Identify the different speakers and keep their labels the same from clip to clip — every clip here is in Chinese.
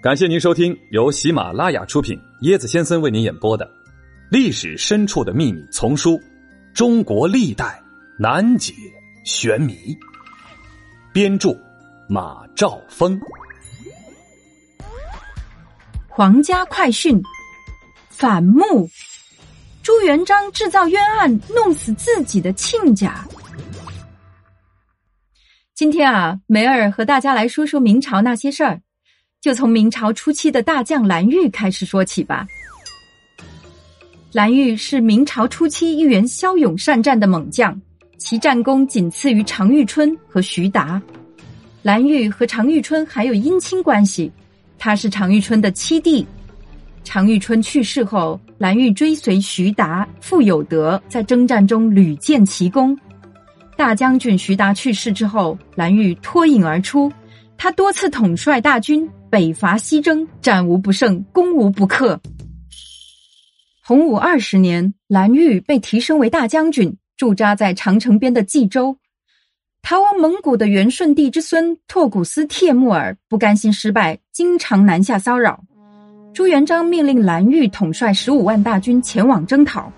Speaker 1: 感谢您收听由喜马拉雅出品、椰子先生为您演播的《历史深处的秘密》丛书《中国历代难解玄谜》，编著马兆峰。
Speaker 2: 皇家快讯：反目，朱元璋制造冤案，弄死自己的亲家。今天啊，梅儿和大家来说说明朝那些事儿。就从明朝初期的大将蓝玉开始说起吧。蓝玉是明朝初期一员骁勇善战的猛将，其战功仅次于常遇春和徐达。蓝玉和常遇春还有姻亲关系，他是常遇春的七弟。常遇春去世后，蓝玉追随徐达、傅有德在征战中屡建奇功。大将军徐达去世之后，蓝玉脱颖而出，他多次统帅大军。北伐西征，战无不胜，攻无不克。洪武二十年，蓝玉被提升为大将军，驻扎在长城边的冀州。逃亡蒙古的元顺帝之孙拓古斯帖木儿不甘心失败，经常南下骚扰。朱元璋命令蓝玉统帅十五万大军前往征讨。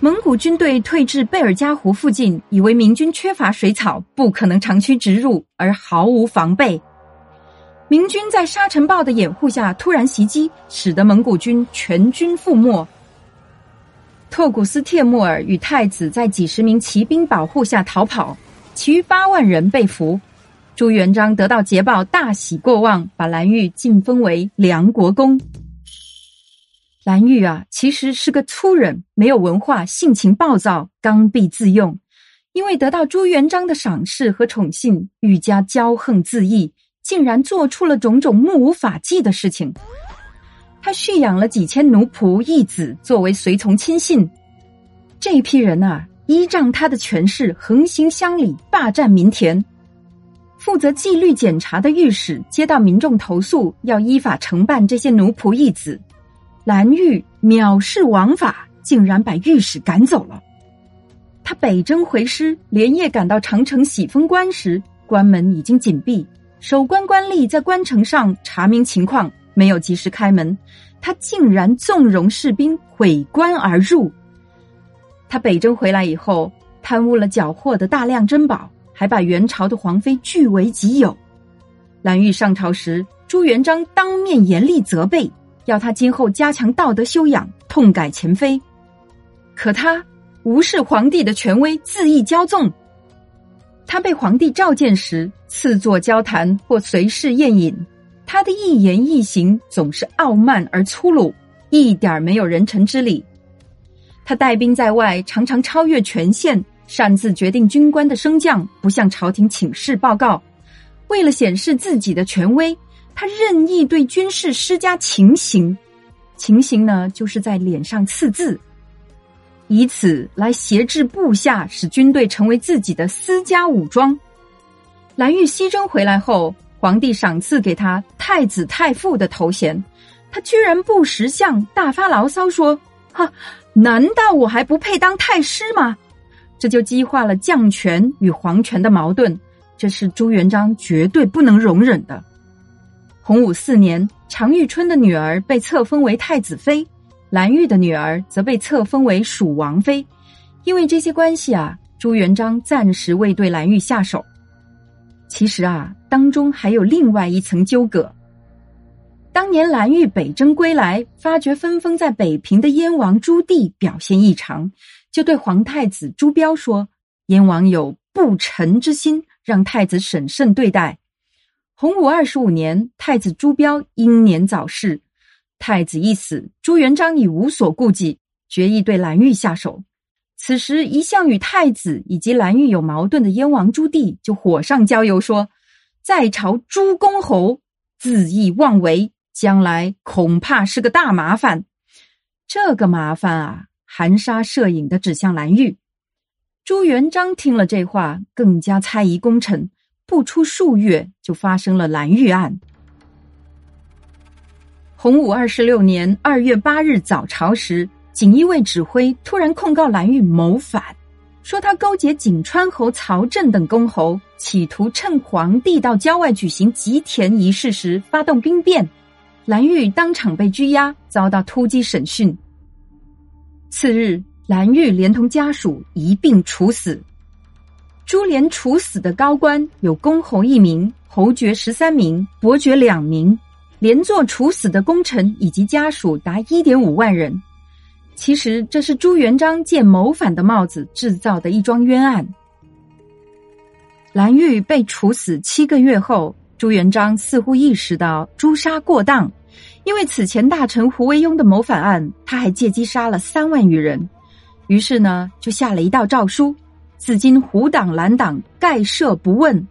Speaker 2: 蒙古军队退至贝尔加湖附近，以为明军缺乏水草，不可能长驱直入，而毫无防备。明军在沙尘暴的掩护下突然袭击，使得蒙古军全军覆没。拓古斯帖木儿与太子在几十名骑兵保护下逃跑，其余八万人被俘。朱元璋得到捷报，大喜过望，把蓝玉晋封为梁国公。蓝玉啊，其实是个粗人，没有文化，性情暴躁，刚愎自用。因为得到朱元璋的赏识和宠幸，愈加骄横自义。竟然做出了种种目无法纪的事情。他蓄养了几千奴仆义子作为随从亲信，这批人啊，依仗他的权势横行乡里，霸占民田。负责纪律检查的御史接到民众投诉，要依法惩办这些奴仆义子。蓝玉藐视王法，竟然把御史赶走了。他北征回师，连夜赶到长城喜峰关时，关门已经紧闭。守关官吏在关城上查明情况，没有及时开门，他竟然纵容士兵毁关而入。他北征回来以后，贪污了缴获的大量珍宝，还把元朝的皇妃据为己有。蓝玉上朝时，朱元璋当面严厉责备，要他今后加强道德修养，痛改前非。可他无视皇帝的权威，恣意骄纵。他被皇帝召见时，赐座交谈或随侍宴饮，他的一言一行总是傲慢而粗鲁，一点儿没有人臣之礼。他带兵在外，常常超越权限，擅自决定军官的升降，不向朝廷请示报告。为了显示自己的权威，他任意对军士施加情刑，情刑呢，就是在脸上刺字。以此来挟制部下，使军队成为自己的私家武装。蓝玉西征回来后，皇帝赏赐给他太子太傅的头衔，他居然不识相，大发牢骚说：“哈，难道我还不配当太师吗？”这就激化了将权与皇权的矛盾，这是朱元璋绝对不能容忍的。洪武四年，常遇春的女儿被册封为太子妃。蓝玉的女儿则被册封为蜀王妃，因为这些关系啊，朱元璋暂时未对蓝玉下手。其实啊，当中还有另外一层纠葛。当年蓝玉北征归来，发觉分封在北平的燕王朱棣表现异常，就对皇太子朱标说：“燕王有不臣之心，让太子审慎对待。”洪武二十五年，太子朱标英年早逝。太子一死，朱元璋已无所顾忌，决意对蓝玉下手。此时，一向与太子以及蓝玉有矛盾的燕王朱棣就火上浇油，说：“在朝诸公侯恣意妄为，将来恐怕是个大麻烦。”这个麻烦啊，含沙射影的指向蓝玉。朱元璋听了这话，更加猜疑功臣，不出数月，就发生了蓝玉案。洪武二十六年二月八日早朝时，锦衣卫指挥突然控告蓝玉谋反，说他勾结景川侯曹振等公侯，企图趁皇帝到郊外举行吉田仪式时发动兵变。蓝玉当场被拘押，遭到突击审讯。次日，蓝玉连同家属一并处死。株连处死的高官有公侯一名、侯爵十三名、伯爵两名，连坐处死的功臣以及家属达一点五万人。其实这是朱元璋借谋反的帽子制造的一桩冤案。蓝玉被处死七个月后，朱元璋似乎意识到诛杀过当，因为此前大臣胡惟庸的谋反案，他还借机杀了三万余人，于是呢，就下了一道诏书：自今胡党蓝党概赦不问。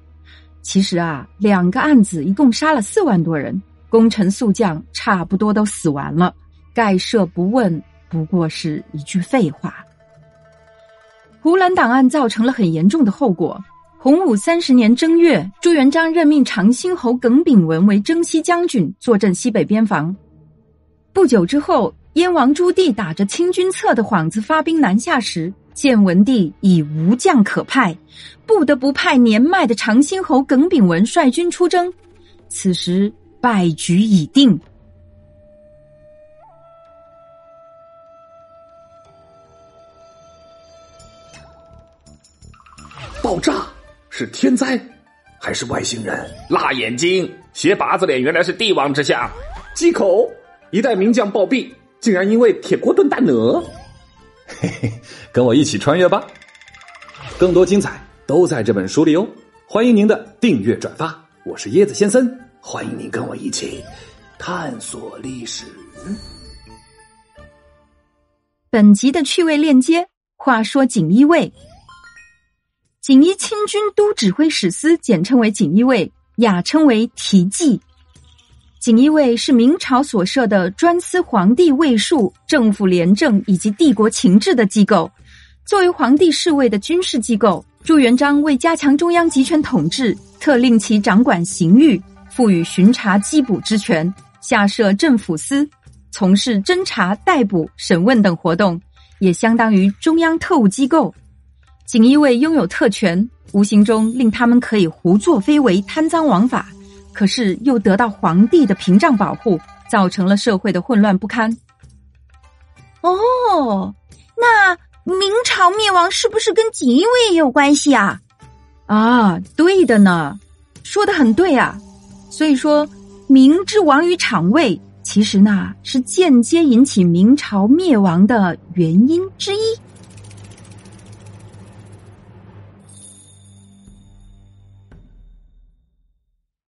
Speaker 2: 其实啊，两个案子一共杀了四万多人，功臣宿将差不多都死完了，概赦不问。不过是一句废话。胡兰档案造成了很严重的后果。洪武三十年正月，朱元璋任命长兴侯耿炳文为征西将军，坐镇西北边防。不久之后，燕王朱棣打着清君侧的幌子发兵南下时，建文帝已无将可派，不得不派年迈的长兴侯耿炳文率军出征。此时败局已定。
Speaker 1: 爆炸是天灾还是外星人？
Speaker 3: 辣眼睛，斜拔子脸，原来是帝王之相。
Speaker 1: 忌口，一代名将暴毙，竟然因为铁锅炖大鹅。嘿嘿，跟我一起穿越吧！更多精彩都在这本书里哦。欢迎您的订阅转发，我是椰子先生，欢迎您跟我一起探索历史。
Speaker 2: 本集的趣味链接：话说锦衣卫。锦衣亲军都指挥使司简称为锦衣卫，雅称为提记。锦衣卫是明朝所设的专司皇帝卫戍、政府廉政以及帝国情治的机构。作为皇帝侍卫的军事机构，朱元璋为加强中央集权统治，特令其掌管刑狱，赋予巡查缉捕之权，下设政府司，从事侦查、逮捕、审问等活动，也相当于中央特务机构。锦衣卫拥有特权，无形中令他们可以胡作非为、贪赃枉法，可是又得到皇帝的屏障保护，造成了社会的混乱不堪。
Speaker 4: 哦，那明朝灭亡是不是跟锦衣卫也有关系啊？
Speaker 2: 啊，对的呢，说的很对啊。所以说，明之亡于场位，其实呢是间接引起明朝灭亡的原因之一。